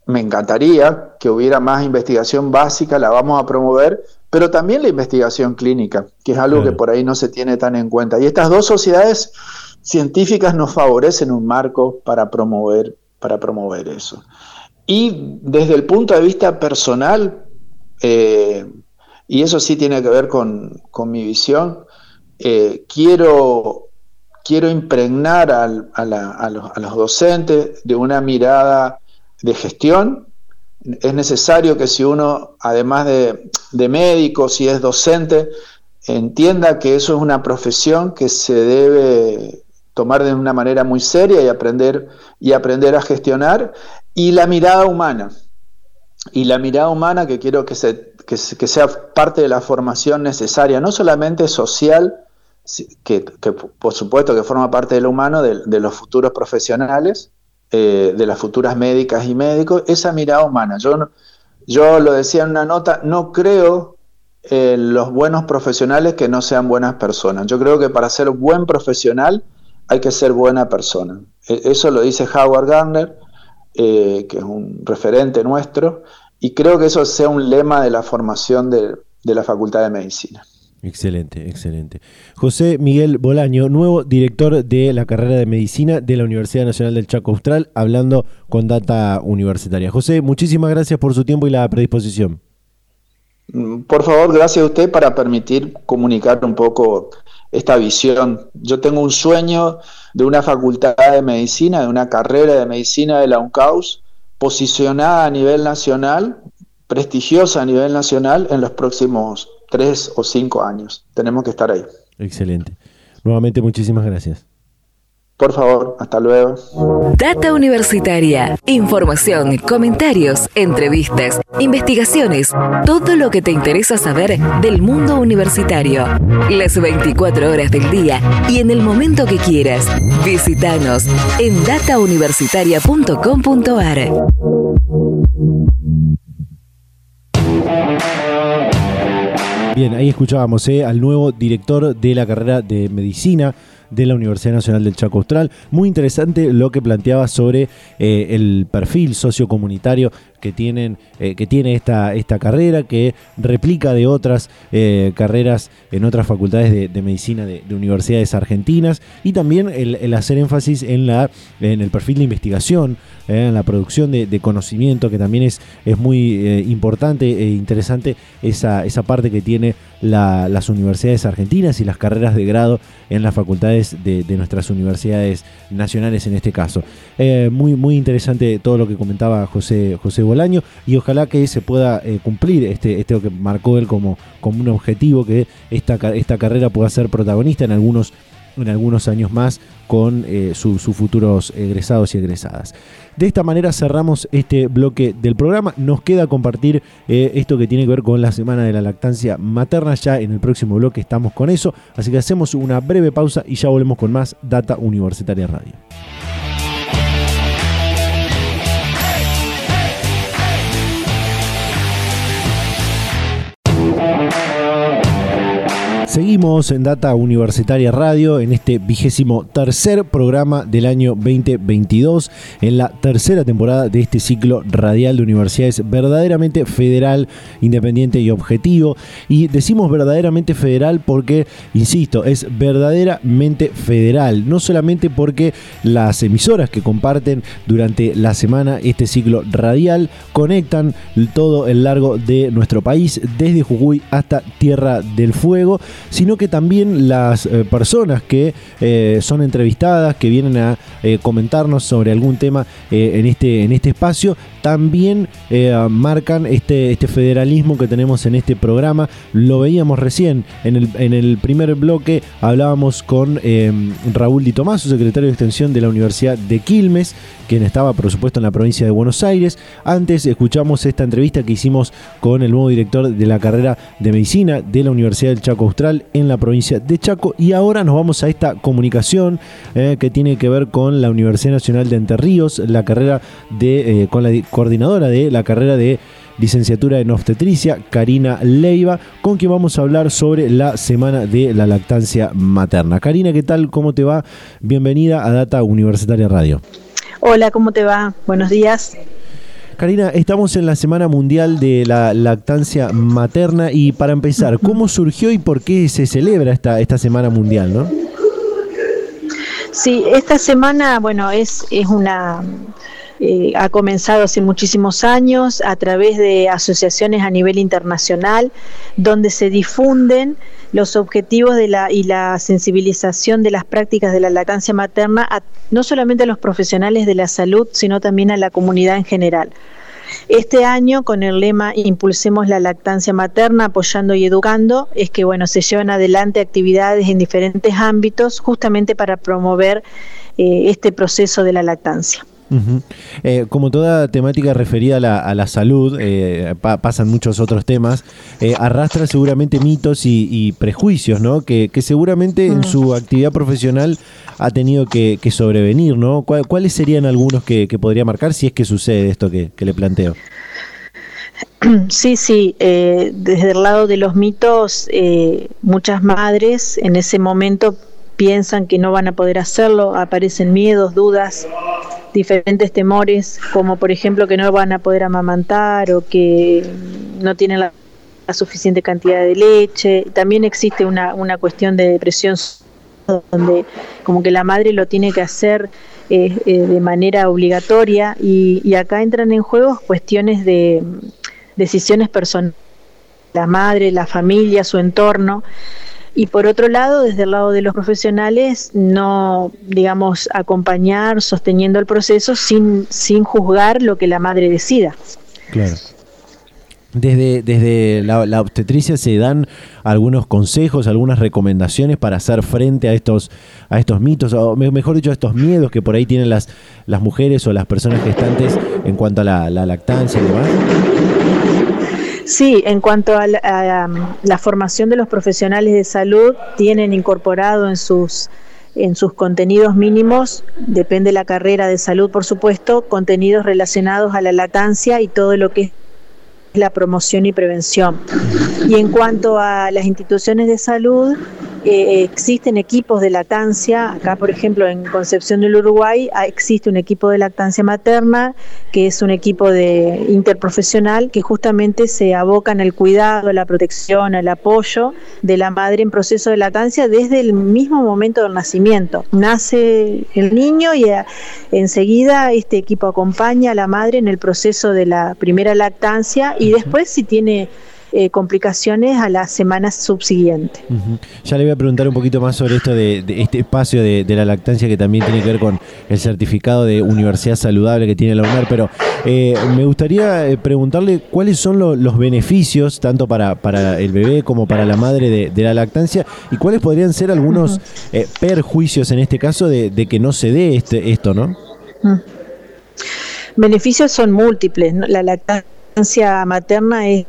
me encantaría que hubiera más investigación básica, la vamos a promover, pero también la investigación clínica, que es algo que por ahí no se tiene tan en cuenta. Y estas dos sociedades científicas nos favorecen un marco para promover, para promover eso. Y desde el punto de vista personal, eh, y eso sí tiene que ver con, mi visión, eh, quiero, quiero impregnar a, los, docentes de una mirada de gestión, es necesario que si uno, además de, médico, si es docente, entienda que eso es una profesión que se debe tomar de una manera muy seria y aprender, y aprender a gestionar, y la mirada humana. Y la mirada humana que quiero que, sea parte de la formación necesaria, no solamente social, que, por supuesto que forma parte de lo humano, de los futuros profesionales, eh, de las futuras médicas y médicos, esa mirada humana. Yo, yo lo decía en una nota, no creo en los buenos profesionales que no sean buenas personas. Yo creo que para ser buen profesional hay que ser buena persona. E, eso lo dice Howard Gardner, eh, que es un referente nuestro, y creo que eso sea un lema de la formación de la Facultad de Medicina. Excelente, excelente. José Miguel Bolaño, nuevo director de la carrera de medicina de la Universidad Nacional del Chaco Austral, hablando con Data Universitaria. José, muchísimas gracias por su tiempo y la predisposición. Por favor, gracias a usted para permitir comunicar un poco esta visión. Yo tengo un sueño de una facultad de medicina, de una carrera de medicina de la UNCAUS, posicionada a nivel nacional, prestigiosa a nivel nacional en los próximos tres o cinco años. Tenemos que estar ahí. Excelente. Nuevamente, muchísimas gracias. Por favor, hasta luego. Data Universitaria. Información, comentarios, entrevistas, investigaciones, todo lo que te interesa saber del mundo universitario. Las 24 horas del día y en el momento que quieras. Visítanos en datauniversitaria.com.ar. Bien, ahí escuchábamos eh, al nuevo director de la carrera de medicina de la Universidad Nacional del Chaco Austral. Muy interesante lo que planteaba sobre eh, el perfil sociocomunitario que, tienen, eh, que tiene esta, esta carrera, que replica de otras eh, carreras en otras facultades de, medicina de, universidades argentinas, y también el, hacer énfasis en, la, en el perfil de investigación, en la producción de, conocimiento, que también es, es muy importante e interesante esa, esa parte que tiene las universidades argentinas y las carreras de grado en las facultades de, nuestras universidades nacionales en este caso. Eh, muy, muy interesante todo lo que comentaba José, José Bolaño y ojalá que se pueda eh, cumplir este, este que marcó él como, como un objetivo, que esta, esta carrera pueda ser protagonista en algunos en algunos años más con eh, sus futuros egresados y egresadas. De esta manera cerramos este bloque del programa. Nos queda compartir eh, esto que tiene que ver con la semana de la lactancia materna. Ya en el próximo bloque estamos con eso. Así que hacemos una breve pausa y ya volvemos con más Data Universitaria Radio. Seguimos en Data Universitaria Radio en este vigésimo tercer programa del año 2022, en la tercera temporada de este ciclo radial de universidades verdaderamente federal, independiente y objetivo. Y decimos verdaderamente federal porque, insisto, es verdaderamente federal, no solamente porque las emisoras que comparten durante la semana este ciclo radial conectan todo el largo de nuestro país, desde Jujuy hasta Tierra del Fuego, sino que también las eh, personas que eh, son entrevistadas, que vienen a comentarnos sobre algún tema en, este, en este espacio, también marcan este, este federalismo que tenemos en este programa. Lo veíamos recién en el, en el primer bloque, hablábamos con Raúl Di Tomaso, secretario de Extensión de la Universidad de Quilmes, quien estaba, por supuesto, en la provincia de Buenos Aires. Antes escuchamos esta entrevista que hicimos con el nuevo director de la carrera de medicina de la Universidad del Chaco Austral en la provincia de Chaco. Y ahora nos vamos a esta comunicación eh, que tiene que ver con la Universidad Nacional de Entre Ríos, la carrera de, eh, con la coordinadora de la carrera de licenciatura en obstetricia, Karina Leiva, con quien vamos a hablar sobre la semana de la lactancia materna. Karina, ¿qué tal? ¿Cómo te va? Bienvenida a Data Universitaria Radio. Hola, ¿cómo te va? Buenos días. Karina, estamos en la Semana Mundial de la Lactancia Materna y para empezar, ¿cómo surgió y por qué se celebra esta, esta Semana Mundial? ¿no? Sí, esta semana, bueno, es, es una... Eh, ha comenzado hace muchísimos años a través de asociaciones a nivel internacional donde se difunden los objetivos de la, y la sensibilización de las prácticas de la lactancia materna no solamente a los profesionales de la salud, sino también a la comunidad en general. Este año, con el lema Impulsemos la lactancia materna, apoyando y educando, es que bueno, se llevan adelante actividades en diferentes ámbitos justamente para promover eh, este proceso de la lactancia. Eh, como toda temática referida a la, salud, eh, pasan muchos otros temas, eh, arrastra seguramente mitos y, prejuicios, ¿no? Que, seguramente en su actividad profesional ha tenido que, sobrevenir, ¿no? ¿Cuáles serían algunos que, podría marcar si es que sucede esto que, le planteo? Sí, sí, desde el lado de los mitos, muchas madres en ese momento piensan que no van a poder hacerlo, aparecen miedos, dudas, diferentes temores, como por ejemplo que no van a poder amamantar o que no tienen la, suficiente cantidad de leche. También existe una, una cuestión de depresión donde como que la madre lo tiene que hacer eh, eh, de manera obligatoria y, y, acá entran en juego cuestiones de decisiones personales, la madre, la familia, su entorno y por otro lado, desde el lado de los profesionales, no, digamos, acompañar sosteniendo el proceso sin, sin juzgar lo que la madre decida. Claro. Desde, desde la, obstetricia se dan algunos consejos, algunas recomendaciones para hacer frente a estos, a estos mitos, o mejor dicho, a estos miedos que por ahí tienen las, las mujeres o las personas gestantes en cuanto a la, la lactancia y demás. Sí, en cuanto a la, formación de los profesionales de salud, tienen incorporado en sus en sus contenidos mínimos, depende de la carrera de salud, por supuesto, contenidos relacionados a la lactancia y todo lo que es la promoción y prevención. Y en cuanto a las instituciones de salud, eh, existen equipos de lactancia, acá por ejemplo en Concepción del Uruguay ah, existe un equipo de lactancia materna, que es un equipo de interprofesional que justamente se aboca en el cuidado, la protección, el apoyo de la madre en proceso de lactancia desde el mismo momento del nacimiento. Nace el niño y ah, enseguida este equipo acompaña a la madre en el proceso de la primera lactancia y después si tiene eh, complicaciones a las semanas subsiguientes. Ya le voy a preguntar un poquito más sobre esto de, este espacio de, la lactancia que también tiene que ver con el certificado de universidad saludable que tiene la UNER, pero eh, me gustaría eh, preguntarle cuáles son los beneficios tanto para, para el bebé como para la madre de, la lactancia y cuáles podrían ser algunos perjuicios en este caso de, que no se dé este, esto, ¿no? Beneficios son múltiples. La lactancia materna es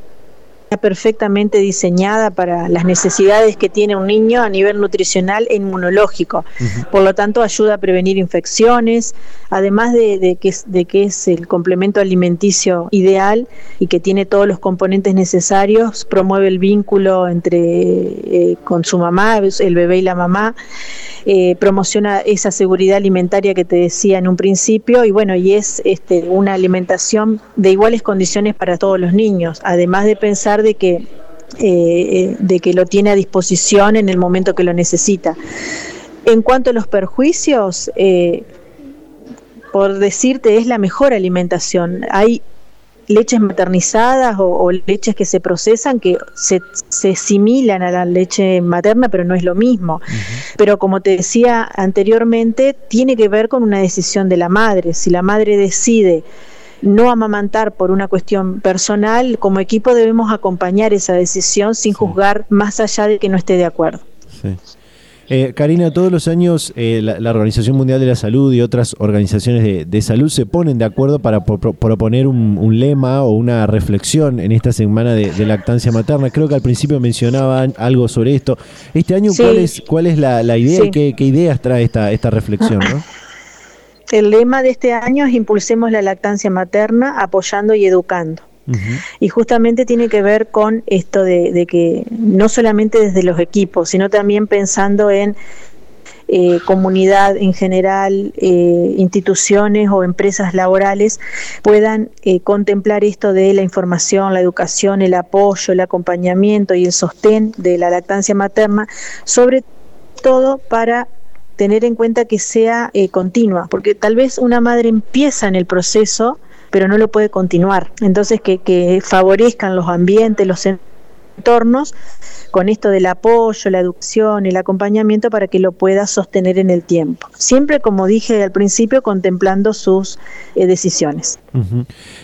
perfectamente diseñada para las necesidades que tiene un niño a nivel nutricional e inmunológico. Por lo tanto, ayuda a prevenir infecciones, además de, que, de que es el complemento alimenticio ideal y que tiene todos los componentes necesarios, promueve el vínculo entre eh, con su mamá, el bebé y la mamá. Eh, promociona esa seguridad alimentaria que te decía en un principio y bueno, y es este, una alimentación de iguales condiciones para todos los niños, además de pensar de que, eh, de que lo tiene a disposición en el momento que lo necesita. En cuanto a los perjuicios, eh, por decirte, es la mejor alimentación. Hay leches maternizadas o, leches que se procesan que se, se, similan a la leche materna, pero no es lo mismo. Pero como te decía anteriormente, tiene que ver con una decisión de la madre. Si la madre decide no amamantar por una cuestión personal, como equipo debemos acompañar esa decisión sin juzgar más allá de que no esté de acuerdo. Sí. Eh, Karina, todos los años eh, la, Organización Mundial de la Salud y otras organizaciones de, salud se ponen de acuerdo para proponer un, lema o una reflexión en esta semana de, lactancia materna. Creo que al principio mencionaban algo sobre esto. Este año, ¿cuál es, cuál es la, idea y qué, ideas trae esta, esta reflexión? El lema de este año es Impulsemos la lactancia materna, apoyando y educando. Y justamente tiene que ver con esto de, que no solamente desde los equipos, sino también pensando en eh, comunidad en general, eh, instituciones o empresas laborales puedan eh, contemplar esto de la información, la educación, el apoyo, el acompañamiento y el sostén de la lactancia materna, sobre todo para tener en cuenta que sea continua, porque tal vez una madre empieza en el proceso pero no lo puede continuar. Entonces, que, que favorezcan los ambientes, los entornos, con esto del apoyo, la educación, el acompañamiento para que lo pueda sostener en el tiempo. Siempre, como dije al principio, contemplando sus eh, decisiones.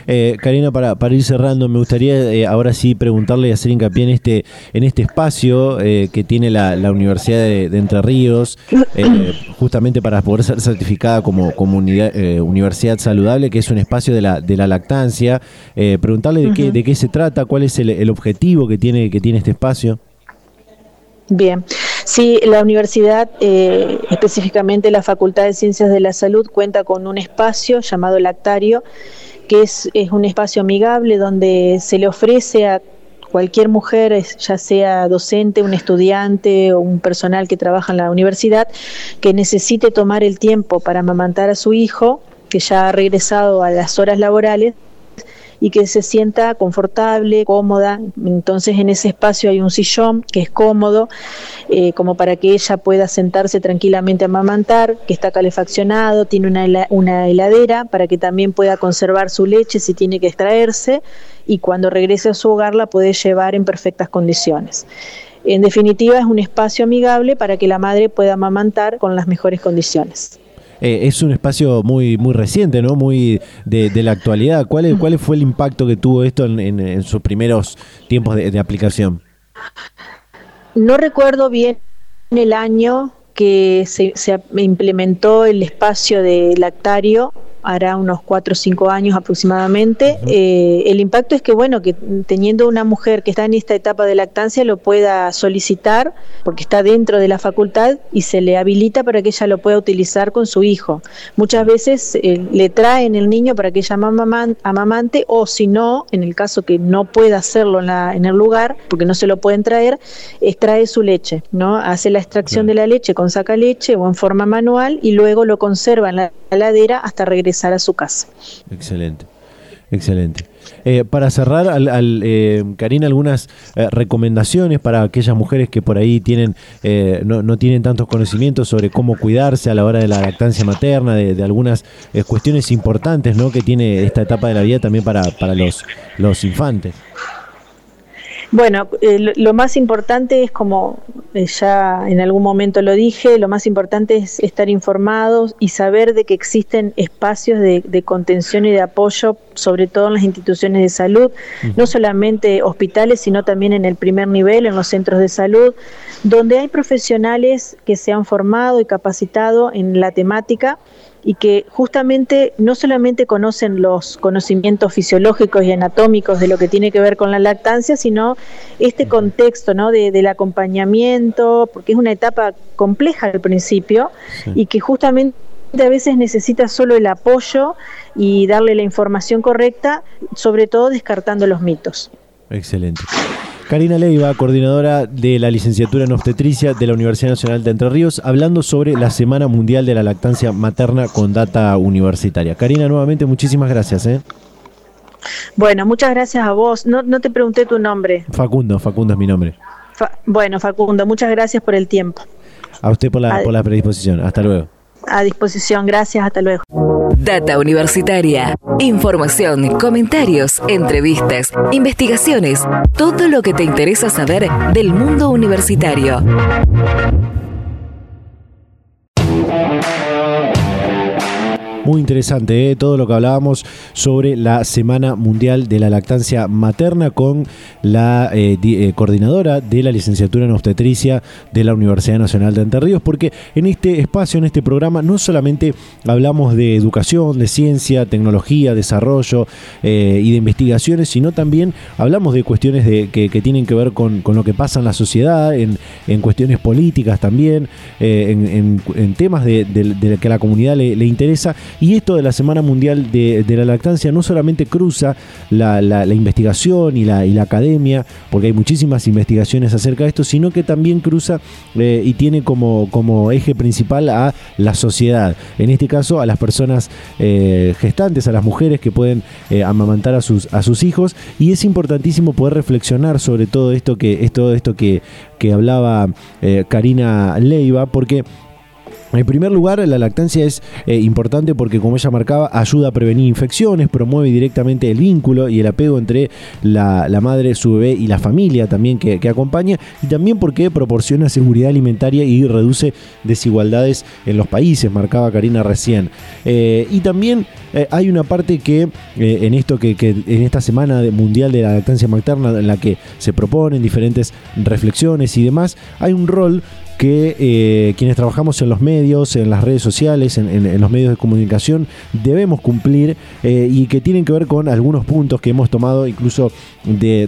Eh, Karina, para, para, ir cerrando, me gustaría eh, ahora sí preguntarle y hacer hincapié en este, en este espacio que tiene la, Universidad de, Entre Ríos, justamente para poder ser certificada como, universidad saludable, que es un espacio de la, de la lactancia. preguntarle de, qué, de qué se trata, cuál es el, el objetivo que tiene, que tiene este espacio. Bien, sí, la universidad, eh, específicamente la Facultad de Ciencias de la Salud, cuenta con un espacio llamado Lactario, que es, es un espacio amigable donde se le ofrece a cualquier mujer, ya sea docente, un estudiante o un personal que trabaja en la universidad, que necesite tomar el tiempo para amamantar a su hijo, que ya ha regresado a las horas laborales, y que se sienta confortable, cómoda. Entonces en ese espacio hay un sillón que es cómodo, eh, como para que ella pueda sentarse tranquilamente a amamantar, que está calefaccionado, tiene una, una heladera para que también pueda conservar su leche si tiene que extraerse y cuando regrese a su hogar la puede llevar en perfectas condiciones. En definitiva, es un espacio amigable para que la madre pueda amamantar con las mejores condiciones. Eh, es un espacio muy muy reciente, ¿no? Muy de, la actualidad. ¿Cuál, ¿Cuál fue el impacto que tuvo esto en, sus primeros tiempos de, aplicación? No recuerdo bien el año que se, se implementó el espacio de lactario hará unos 4 o 5 años aproximadamente. Eh, el impacto es que, bueno, que teniendo una mujer que está en esta etapa de lactancia lo pueda solicitar porque está dentro de la facultad y se le habilita para que ella lo pueda utilizar con su hijo. Muchas veces eh, le traen el niño para que ella amamante o si no, en el caso que no pueda hacerlo en, la, en el lugar, porque no se lo pueden traer, extrae su leche, ¿no? Hace la extracción de la leche con saca leche o en forma manual y luego lo conserva en la heladera hasta regresar a su casa. Excelente. Excelente. Eh, para cerrar, al, eh, Karina, algunas eh, recomendaciones para aquellas mujeres que por ahí tienen no, tienen tantos conocimientos sobre cómo cuidarse a la hora de la lactancia materna, de, algunas cuestiones importantes ¿no? que tiene esta etapa de la vida también para, para los, los infantes. Bueno, eh, lo más importante es, como eh, ya en algún momento lo dije, lo más importante es estar informados y saber de que existen espacios de, contención y de apoyo, sobre todo en las instituciones de salud, no solamente hospitales, sino también en el primer nivel, en los centros de salud, donde hay profesionales que se han formado y capacitado en la temática y que justamente no solamente conocen los conocimientos fisiológicos y anatómicos de lo que tiene que ver con la lactancia, sino este contexto ¿no? de, del acompañamiento, porque es una etapa compleja al principio y que justamente a veces necesita solo el apoyo y darle la información correcta, sobre todo descartando los mitos. Excelente. Karina Leiva, coordinadora de la licenciatura en obstetricia de la Universidad Nacional de Entre Ríos, hablando sobre la Semana Mundial de la Lactancia Materna con data universitaria. Karina, nuevamente muchísimas gracias. ¿eh? Bueno, muchas gracias a vos. No, te pregunté tu nombre. Facundo, Facundo es mi nombre. bueno, Facundo, muchas gracias por el tiempo. A usted por la, por la predisposición. Hasta luego. A disposición, gracias, hasta luego. Data Universitaria. Información, comentarios, entrevistas, investigaciones, todo lo que te interesa saber del mundo universitario. Muy interesante ¿eh? todo lo que hablábamos sobre la Semana Mundial de la Lactancia Materna con la eh, eh, coordinadora de la licenciatura en obstetricia de la Universidad Nacional de Entre Ríos, porque en este espacio, en este programa, no solamente hablamos de educación, de ciencia, tecnología, desarrollo y de investigaciones, sino también hablamos de cuestiones de, que, tienen que ver con, lo que pasa en la sociedad, en, cuestiones políticas también, en, temas de, que a la comunidad le interesa y esto de la Semana Mundial de, la Lactancia no solamente cruza la, investigación y la, academia, porque hay muchísimas investigaciones acerca de esto, sino que también cruza eh, y tiene como, como eje principal a la sociedad. En este caso, a las personas eh, gestantes, a las mujeres que pueden eh, amamantar a sus, a sus hijos. Y es importantísimo poder reflexionar sobre todo esto que, es todo esto que, que hablaba Karina Leiva, porque en primer lugar, la lactancia es eh, importante porque, como ella marcaba, ayuda a prevenir infecciones, promueve directamente el vínculo y el apego entre la, madre, su bebé y la familia también que, acompaña, y también porque proporciona seguridad alimentaria y reduce desigualdades en los países, marcaba Karina recién. Eh, y también eh, hay una parte que en esto que, que, en esta semana mundial de la lactancia materna en la que se proponen diferentes reflexiones y demás, hay un rol que eh, quienes trabajamos en los medios, en las redes sociales, en, los medios de comunicación, debemos cumplir eh, y que tienen que ver con algunos puntos que hemos tomado incluso de,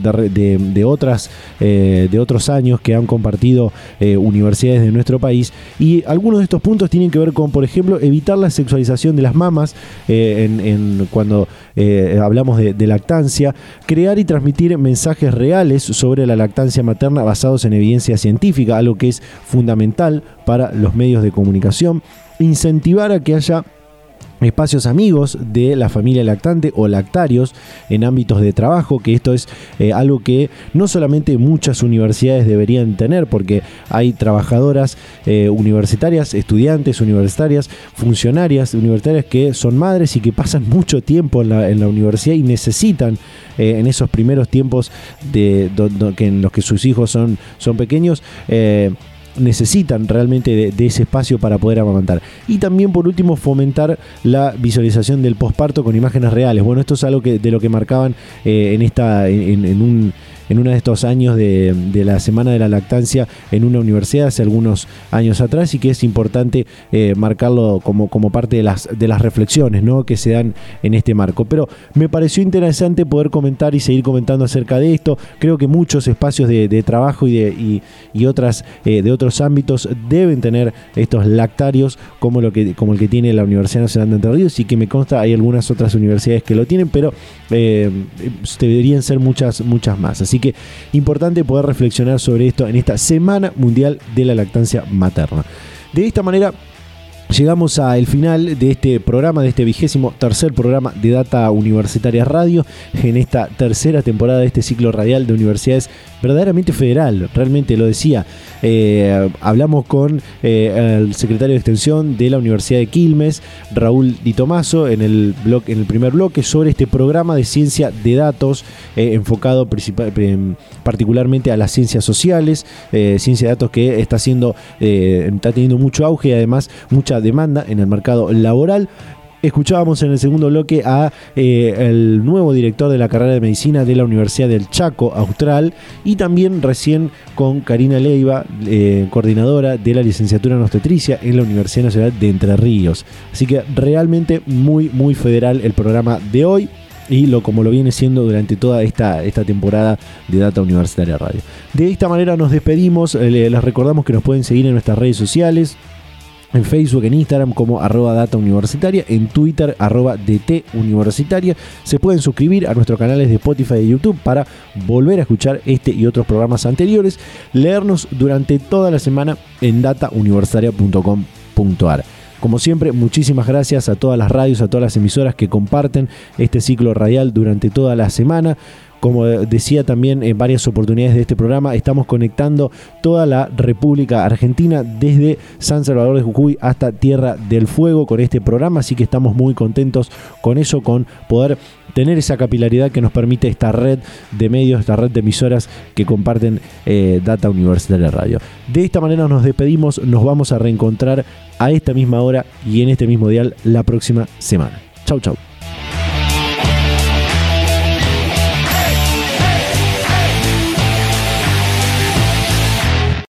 otras, eh, de otros años que han compartido universidades de nuestro país. Y algunos de estos puntos tienen que ver con, por ejemplo, evitar la sexualización de las mamas cuando hablamos de lactancia, crear y transmitir mensajes reales sobre la lactancia materna basados en evidencia científica, algo que es fundamental para los medios de comunicación, incentivar a que haya espacios amigos de la familia lactante o lactarios en ámbitos de trabajo, que esto es eh, algo que no solamente muchas universidades deberían tener, porque hay trabajadoras eh, universitarias, estudiantes universitarias, funcionarias universitarias que son madres y que pasan mucho tiempo en la, universidad y necesitan eh, en esos primeros tiempos de, en los que sus hijos son, son pequeños, necesitan realmente de, ese espacio para poder amamantar. Y también, por último, fomentar la visualización del posparto con imágenes reales. Bueno, esto es algo que, de lo que marcaban eh, en, esta, en un en uno de estos años de, la Semana de la Lactancia en una universidad hace algunos años atrás y que es importante eh, marcarlo como, como parte de las, de las reflexiones ¿no? que se dan en este marco. Pero me pareció interesante poder comentar y seguir comentando acerca de esto. Creo que muchos espacios de, trabajo y, de, y, otras, eh, de otros ámbitos deben tener estos lactarios como, lo que, como el que tiene la Universidad Nacional de Entre Ríos y que me consta hay algunas otras universidades que lo tienen, pero eh, deberían ser muchas, muchas más. Que importante poder reflexionar sobre esto en esta Semana Mundial de la Lactancia Materna. De esta manera Llegamos al final de este programa, de este vigésimo tercer programa de Data Universitaria Radio, en esta tercera temporada de este ciclo radial de universidades verdaderamente federal, realmente lo decía. Eh, hablamos con eh, el secretario de Extensión de la Universidad de Quilmes, Raúl Di Tomaso, en el, en el primer bloque sobre este programa de ciencia de datos eh, enfocado particularmente a las ciencias sociales, ciencia de datos que está, siendo, está teniendo mucho auge y además demanda en el mercado laboral. Escuchábamos en el segundo bloque a eh, el nuevo director de la carrera de medicina de la Universidad del Chaco Austral y también recién con Karina Leiva, eh, coordinadora de la licenciatura en obstetricia en la Universidad Nacional de Entre Ríos. Así que realmente muy muy federal el programa de hoy y lo como lo viene siendo durante toda esta, esta temporada de Data Universitaria Radio. De esta manera nos despedimos, eh, les recordamos que nos pueden seguir en nuestras redes sociales, en Facebook, en Instagram como arroba data universitaria, en Twitter arroba DT universitaria. Se pueden suscribir a nuestros canales de Spotify y YouTube para volver a escuchar este y otros programas anteriores, leernos durante toda la semana en datauniversitaria.com.ar. Como siempre, muchísimas gracias a todas las radios, a todas las emisoras que comparten este ciclo radial durante toda la semana. Como decía también en varias oportunidades de este programa, estamos conectando toda la República Argentina desde San Salvador de Jujuy hasta Tierra del Fuego con este programa, así que estamos muy contentos con eso, con poder tener esa capilaridad que nos permite esta red de medios, esta red de emisoras que comparten eh, Data Universitaria Radio. De esta manera nos despedimos, nos vamos a reencontrar a esta misma hora y en este mismo dial la próxima semana. Chau, chau.